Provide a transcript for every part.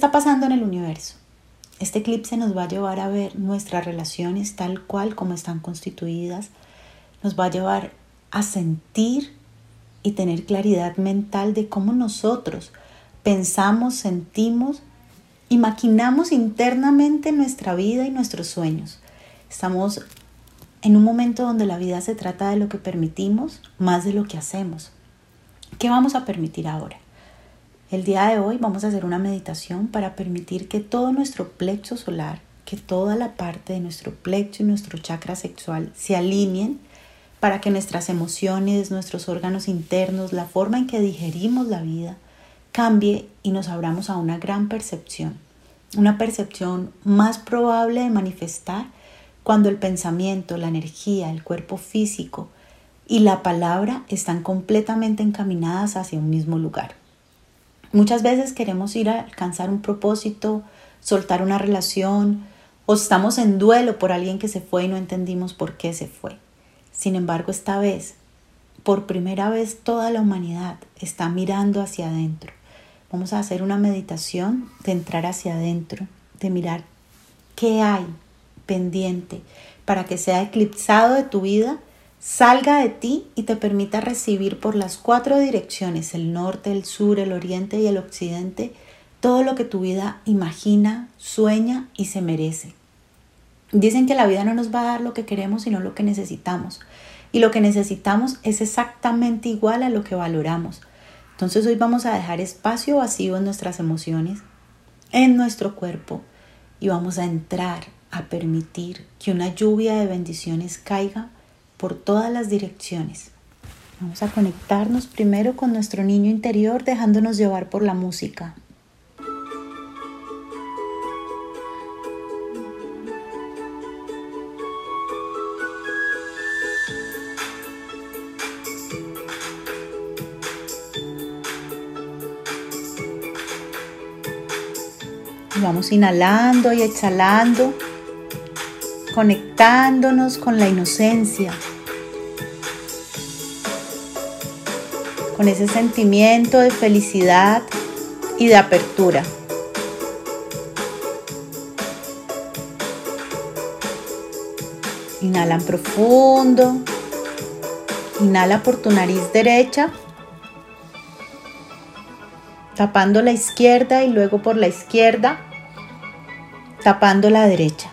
está pasando en el universo? Este eclipse nos va a llevar a ver nuestras relaciones tal cual como están constituidas, nos va a llevar a sentir y tener claridad mental de cómo nosotros pensamos, sentimos y maquinamos internamente nuestra vida y nuestros sueños. Estamos en un momento donde la vida se trata de lo que permitimos más de lo que hacemos. ¿Qué vamos a permitir ahora? El día de hoy vamos a hacer una meditación para permitir que todo nuestro plexo solar, que toda la parte de nuestro plexo y nuestro chakra sexual se alineen para que nuestras emociones, nuestros órganos internos, la forma en que digerimos la vida, cambie y nos abramos a una gran percepción. Una percepción más probable de manifestar cuando el pensamiento, la energía, el cuerpo físico y la palabra están completamente encaminadas hacia un mismo lugar. Muchas veces queremos ir a alcanzar un propósito, soltar una relación o estamos en duelo por alguien que se fue y no entendimos por qué se fue. Sin embargo, esta vez, por primera vez toda la humanidad está mirando hacia adentro. Vamos a hacer una meditación de entrar hacia adentro, de mirar qué hay pendiente para que sea eclipsado de tu vida salga de ti y te permita recibir por las cuatro direcciones, el norte, el sur, el oriente y el occidente, todo lo que tu vida imagina, sueña y se merece. Dicen que la vida no nos va a dar lo que queremos, sino lo que necesitamos. Y lo que necesitamos es exactamente igual a lo que valoramos. Entonces hoy vamos a dejar espacio vacío en nuestras emociones, en nuestro cuerpo, y vamos a entrar a permitir que una lluvia de bendiciones caiga por todas las direcciones. Vamos a conectarnos primero con nuestro niño interior dejándonos llevar por la música. vamos inhalando y exhalando, conectándonos con la inocencia, con ese sentimiento de felicidad y de apertura. Inhalan profundo. Inhala por tu nariz derecha, tapando la izquierda y luego por la izquierda, tapando la derecha.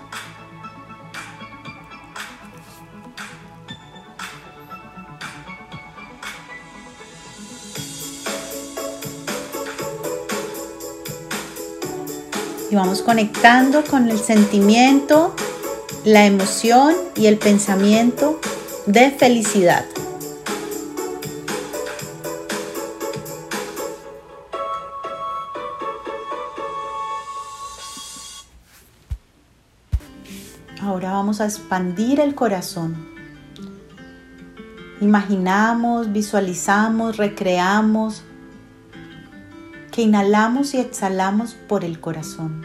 Vamos conectando con el sentimiento, la emoción y el pensamiento de felicidad. Ahora vamos a expandir el corazón. Imaginamos, visualizamos, recreamos que inhalamos y exhalamos por el corazón.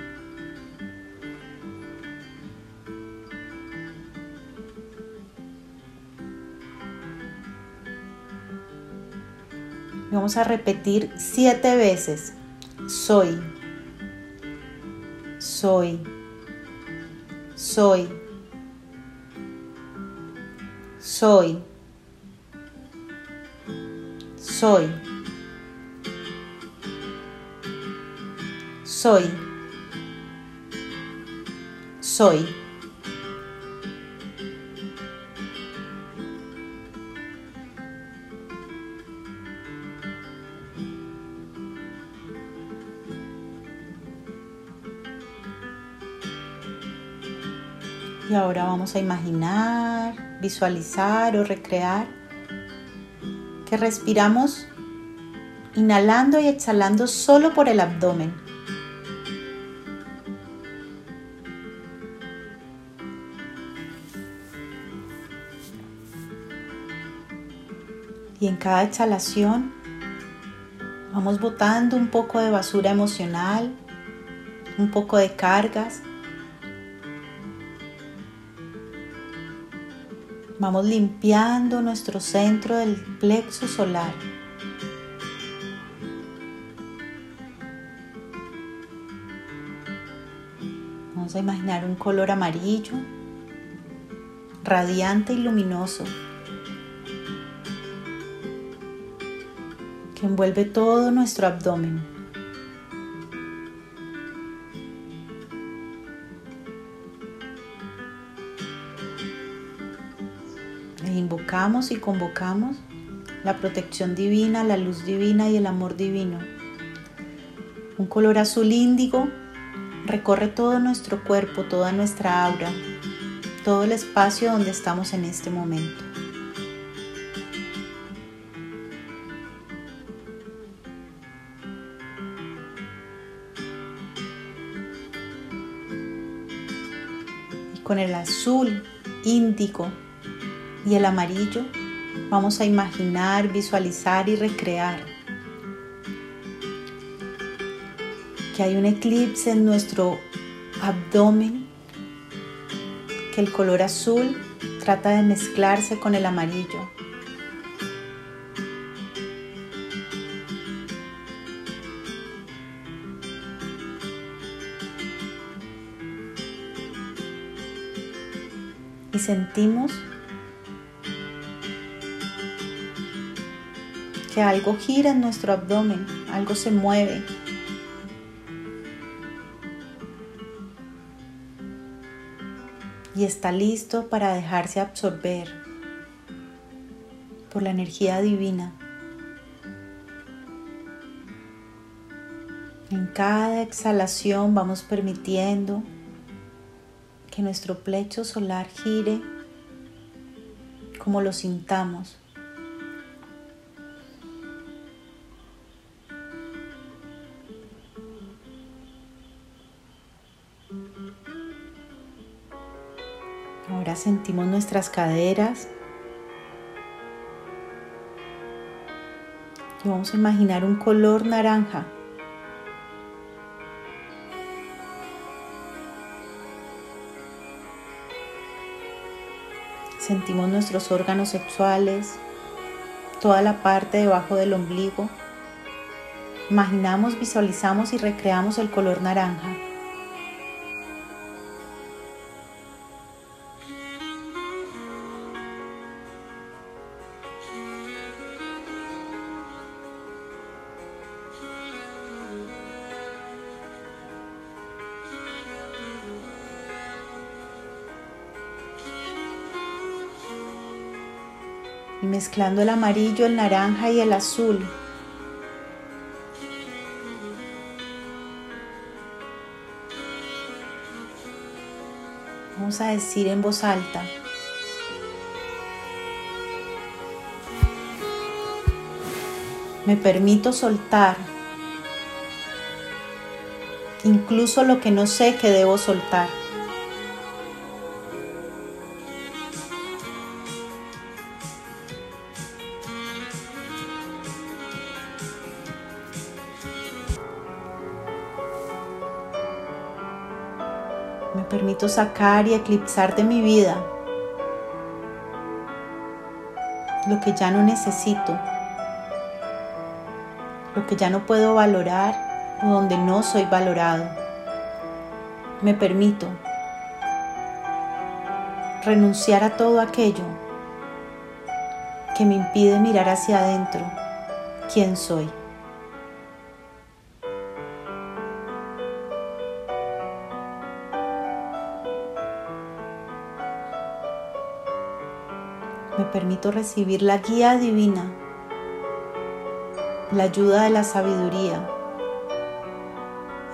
vamos a repetir siete veces. Soy, soy, soy, soy, soy. Soy, soy. Y ahora vamos a imaginar, visualizar o recrear que respiramos inhalando y exhalando solo por el abdomen. Y en cada exhalación vamos botando un poco de basura emocional, un poco de cargas. Vamos limpiando nuestro centro del plexo solar. Vamos a imaginar un color amarillo, radiante y luminoso, envuelve todo nuestro abdomen. E invocamos y convocamos la protección divina, la luz divina y el amor divino. Un color azul índigo recorre todo nuestro cuerpo, toda nuestra aura, todo el espacio donde estamos en este momento. Con el azul índigo y el amarillo vamos a imaginar, visualizar y recrear que hay un eclipse en nuestro abdomen, que el color azul trata de mezclarse con el amarillo. Sentimos que algo gira en nuestro abdomen, algo se mueve, y está listo para dejarse absorber por la energía divina. En cada exhalación vamos permitiendo que nuestro plecho solar gire como lo sintamos. Ahora sentimos nuestras caderas. Y vamos a imaginar un color naranja. Sentimos nuestros órganos sexuales, toda la parte debajo del ombligo. Imaginamos, visualizamos y recreamos el color naranja. Y mezclando el amarillo, el naranja y el azul. Vamos a decir en voz alta. Me permito soltar incluso lo que no sé que debo soltar. Me permito sacar y eclipsar de mi vida lo que ya no necesito, lo que ya no puedo valorar o donde no soy valorado. Me permito renunciar a todo aquello que me impide mirar hacia adentro quién soy. Permito recibir la guía divina, la ayuda de la sabiduría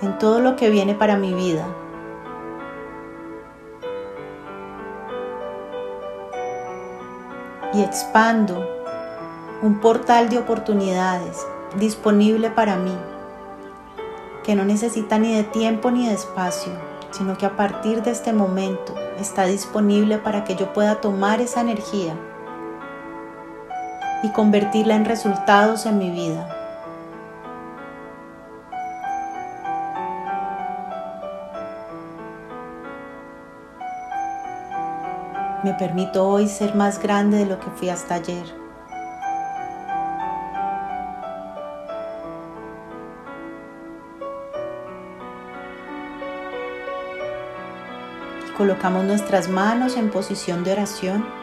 en todo lo que viene para mi vida. Y expando un portal de oportunidades disponible para mí, que no necesita ni de tiempo ni de espacio, sino que a partir de este momento está disponible para que yo pueda tomar esa energía y convertirla en resultados en mi vida. Me permito hoy ser más grande de lo que fui hasta ayer. Colocamos nuestras manos en posición de oración.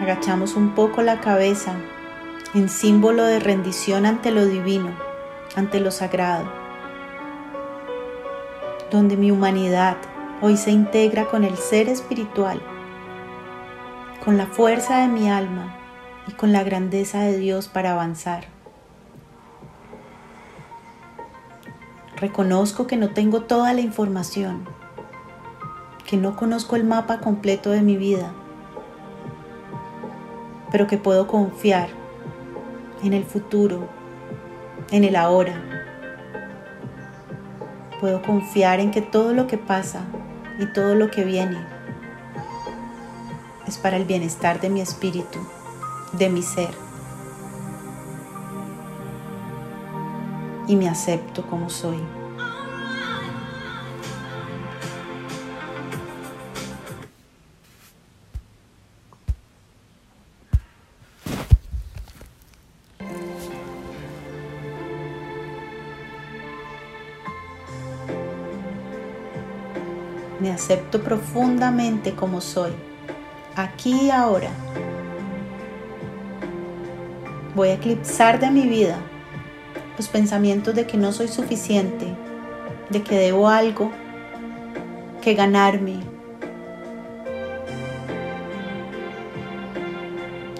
Agachamos un poco la cabeza en símbolo de rendición ante lo divino, ante lo sagrado, donde mi humanidad hoy se integra con el ser espiritual, con la fuerza de mi alma y con la grandeza de Dios para avanzar. Reconozco que no tengo toda la información, que no conozco el mapa completo de mi vida, pero que puedo confiar en el futuro, en el ahora. Puedo confiar en que todo lo que pasa y todo lo que viene es para el bienestar de mi espíritu, de mi ser. y me acepto como soy. Me acepto profundamente como soy, aquí y ahora. Voy a eclipsar de mi vida los pensamientos de que no soy suficiente, de que debo algo, que ganarme.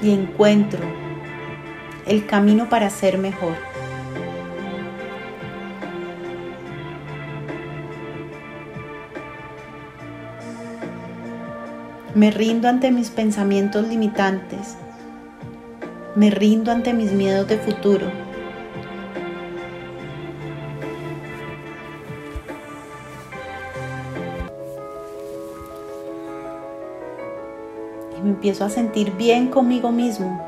Y encuentro el camino para ser mejor. Me rindo ante mis pensamientos limitantes. Me rindo ante mis miedos de futuro. me empiezo a sentir bien conmigo mismo.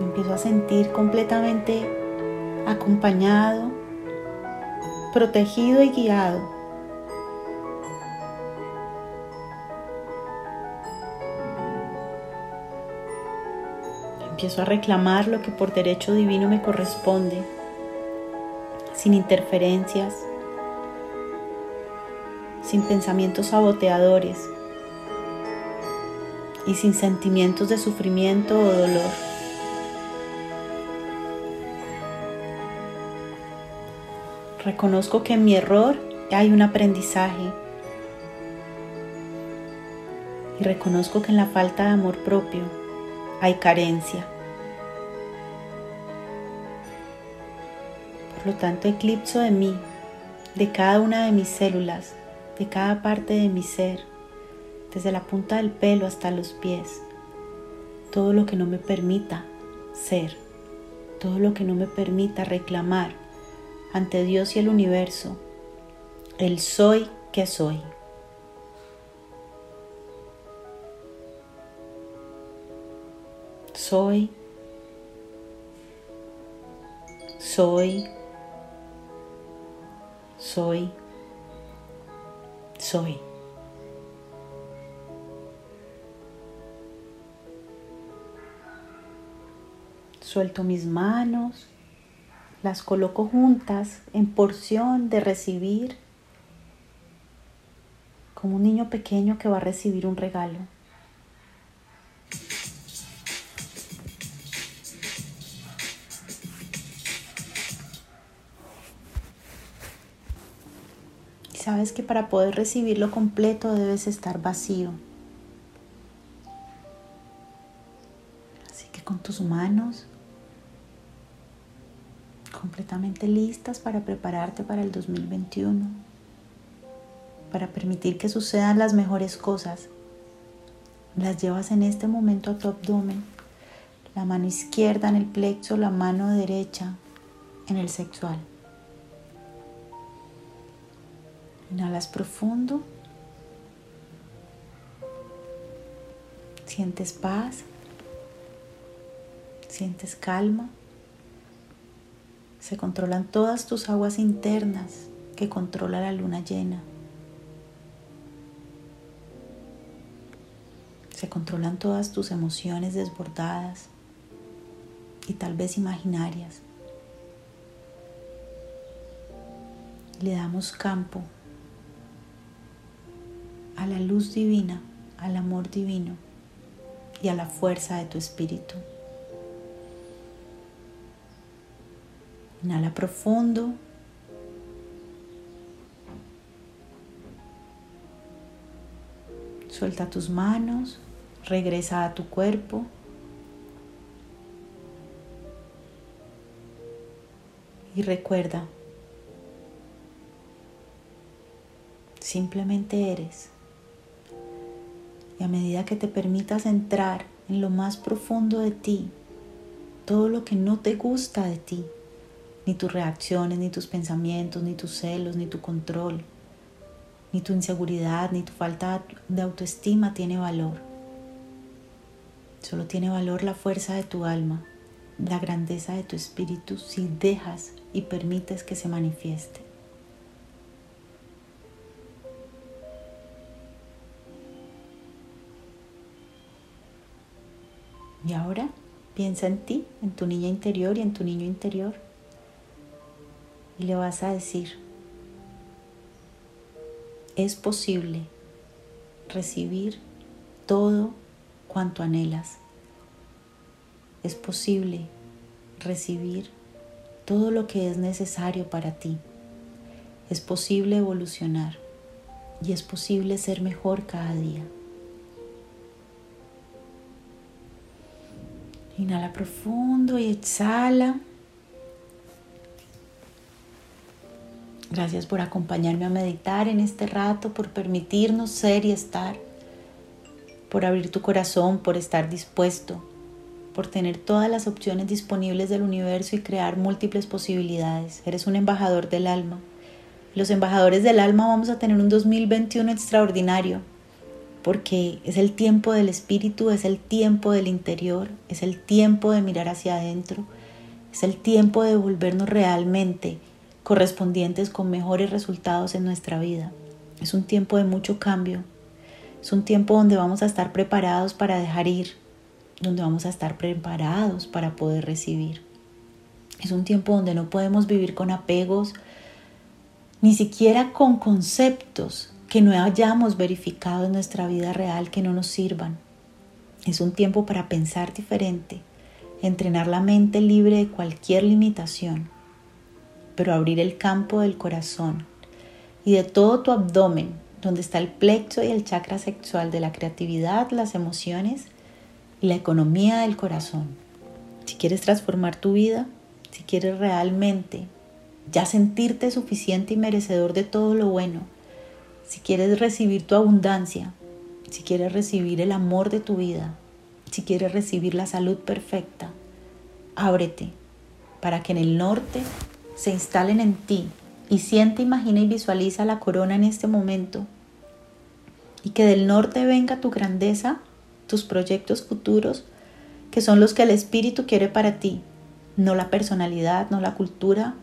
Me empiezo a sentir completamente acompañado, protegido y guiado. Empiezo a reclamar lo que por derecho divino me corresponde, sin interferencias, sin pensamientos saboteadores y sin sentimientos de sufrimiento o dolor. Reconozco que en mi error hay un aprendizaje y reconozco que en la falta de amor propio hay carencia. Por lo tanto, eclipso de mí, de cada una de mis células, de cada parte de mi ser, desde la punta del pelo hasta los pies, todo lo que no me permita ser, todo lo que no me permita reclamar ante Dios y el universo el soy que soy. Soy, soy, soy soy. Suelto mis manos, las coloco juntas en porción de recibir, como un niño pequeño que va a recibir un regalo. sabes que para poder recibirlo completo debes estar vacío. Así que con tus manos listas para prepararte para el 2021, para permitir que sucedan las mejores cosas, las llevas en este momento a tu abdomen, la mano izquierda en el plexo, la mano derecha en el sexual. Inhalas profundo. Sientes paz. Sientes calma. Se controlan todas tus aguas internas que controla la luna llena. Se controlan todas tus emociones desbordadas y tal vez imaginarias. Le damos campo a la luz divina, al amor divino y a la fuerza de tu espíritu. Inhala profundo. Suelta tus manos, regresa a tu cuerpo. Y recuerda, simplemente eres. Y a medida que te permitas entrar en lo más profundo de ti, todo lo que no te gusta de ti, ni tus reacciones, ni tus pensamientos, ni tus celos, ni tu control, ni tu inseguridad, ni tu falta de autoestima tiene valor. Solo tiene valor la fuerza de tu alma, la grandeza de tu espíritu si dejas y permites que se manifieste. Y ahora piensa en ti, en tu niña interior y en tu niño interior. Y le vas a decir, es posible recibir todo cuanto anhelas. Es posible recibir todo lo que es necesario para ti. Es posible evolucionar y es posible ser mejor cada día. Inhala profundo y exhala. Gracias por acompañarme a meditar en este rato, por permitirnos ser y estar, por abrir tu corazón, por estar dispuesto, por tener todas las opciones disponibles del universo y crear múltiples posibilidades. Eres un embajador del alma. Los embajadores del alma vamos a tener un 2021 extraordinario, porque es el tiempo del espíritu, es el tiempo del interior, es el tiempo de mirar hacia adentro, es el tiempo de volvernos realmente correspondientes con mejores resultados en nuestra vida. Es un tiempo de mucho cambio. Es un tiempo donde vamos a estar preparados para dejar ir, donde vamos a estar preparados para poder recibir. Es un tiempo donde no podemos vivir con apegos, ni siquiera con conceptos que no hayamos verificado en nuestra vida real que no nos sirvan. Es un tiempo para pensar diferente, entrenar la mente libre de cualquier limitación pero abrir el campo del corazón y de todo tu abdomen, donde está el plexo y el chakra sexual de la creatividad, las emociones y la economía del corazón. Si quieres transformar tu vida, si quieres realmente ya sentirte suficiente y merecedor de todo lo bueno, si quieres recibir tu abundancia, si quieres recibir el amor de tu vida, si quieres recibir la salud perfecta, ábrete para que en el norte se instalen en ti y siente, imagina y visualiza la corona en este momento y que del norte venga tu grandeza, tus proyectos futuros, que son los que el Espíritu quiere para ti, no la personalidad, no la cultura.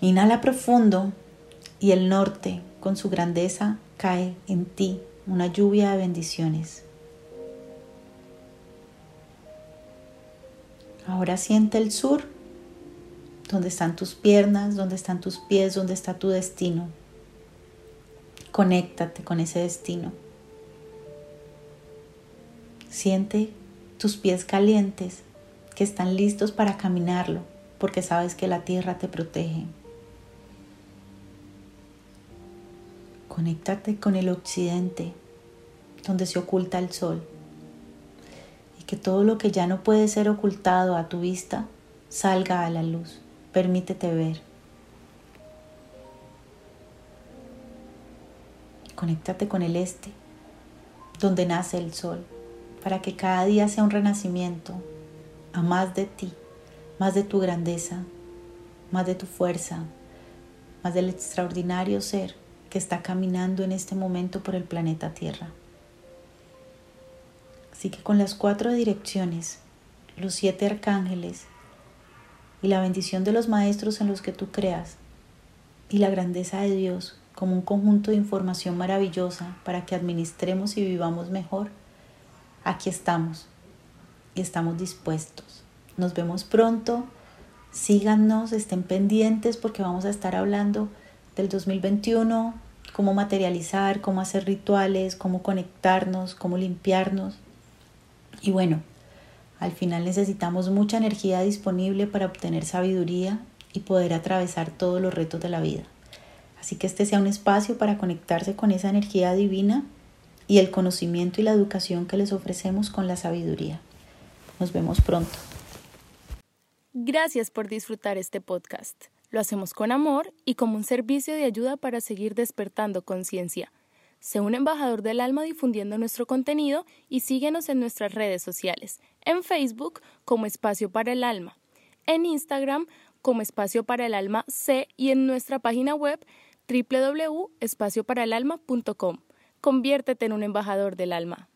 Inhala profundo y el norte con su grandeza cae en ti, una lluvia de bendiciones. Ahora siente el sur, donde están tus piernas, donde están tus pies, donde está tu destino. Conéctate con ese destino. Siente tus pies calientes que están listos para caminarlo porque sabes que la tierra te protege. Conéctate con el occidente donde se oculta el sol que todo lo que ya no puede ser ocultado a tu vista salga a la luz. Permítete ver. Conéctate con el este, donde nace el sol, para que cada día sea un renacimiento a más de ti, más de tu grandeza, más de tu fuerza, más del extraordinario ser que está caminando en este momento por el planeta Tierra. Así que con las cuatro direcciones, los siete arcángeles y la bendición de los maestros en los que tú creas y la grandeza de Dios como un conjunto de información maravillosa para que administremos y vivamos mejor, aquí estamos y estamos dispuestos. Nos vemos pronto. Síganos, estén pendientes porque vamos a estar hablando del 2021, cómo materializar, cómo hacer rituales, cómo conectarnos, cómo limpiarnos. Y bueno, al final necesitamos mucha energía disponible para obtener sabiduría y poder atravesar todos los retos de la vida. Así que este sea un espacio para conectarse con esa energía divina y el conocimiento y la educación que les ofrecemos con la sabiduría. Nos vemos pronto. Gracias por disfrutar este podcast. Lo hacemos con amor y como un servicio de ayuda para seguir despertando conciencia. Sé un embajador del alma difundiendo nuestro contenido y síguenos en nuestras redes sociales, en Facebook como Espacio para el Alma, en Instagram como Espacio para el Alma C y en nuestra página web www.espacioparaelalma.com. Conviértete en un embajador del alma.